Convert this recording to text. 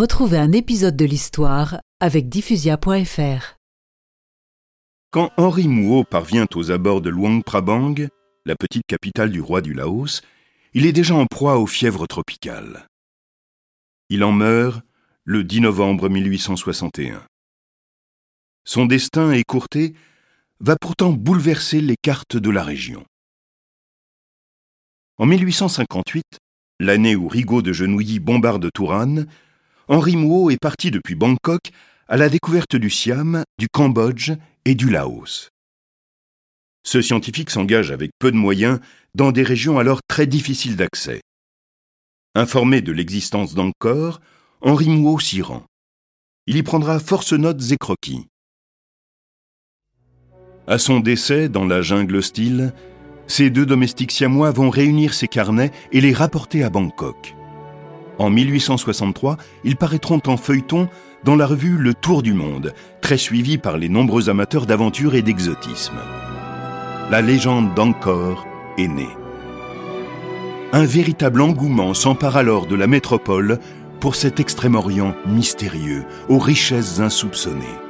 Retrouvez un épisode de l'histoire avec diffusia.fr. Quand Henri Mouot parvient aux abords de Luang Prabang, la petite capitale du roi du Laos, il est déjà en proie aux fièvres tropicales. Il en meurt le 10 novembre 1861. Son destin écourté va pourtant bouleverser les cartes de la région. En 1858, l'année où Rigaud de Genouilly bombarde Touran, Henri Mouot est parti depuis Bangkok à la découverte du Siam, du Cambodge et du Laos. Ce scientifique s'engage avec peu de moyens dans des régions alors très difficiles d'accès. Informé de l'existence d'Angkor, Henri Mouot s'y rend. Il y prendra force notes et croquis. À son décès dans la jungle hostile, ces deux domestiques siamois vont réunir ses carnets et les rapporter à Bangkok. En 1863, ils paraîtront en feuilleton dans la revue Le Tour du Monde, très suivie par les nombreux amateurs d'aventure et d'exotisme. La légende d'Angkor est née. Un véritable engouement s'empare alors de la métropole pour cet Extrême-Orient mystérieux, aux richesses insoupçonnées.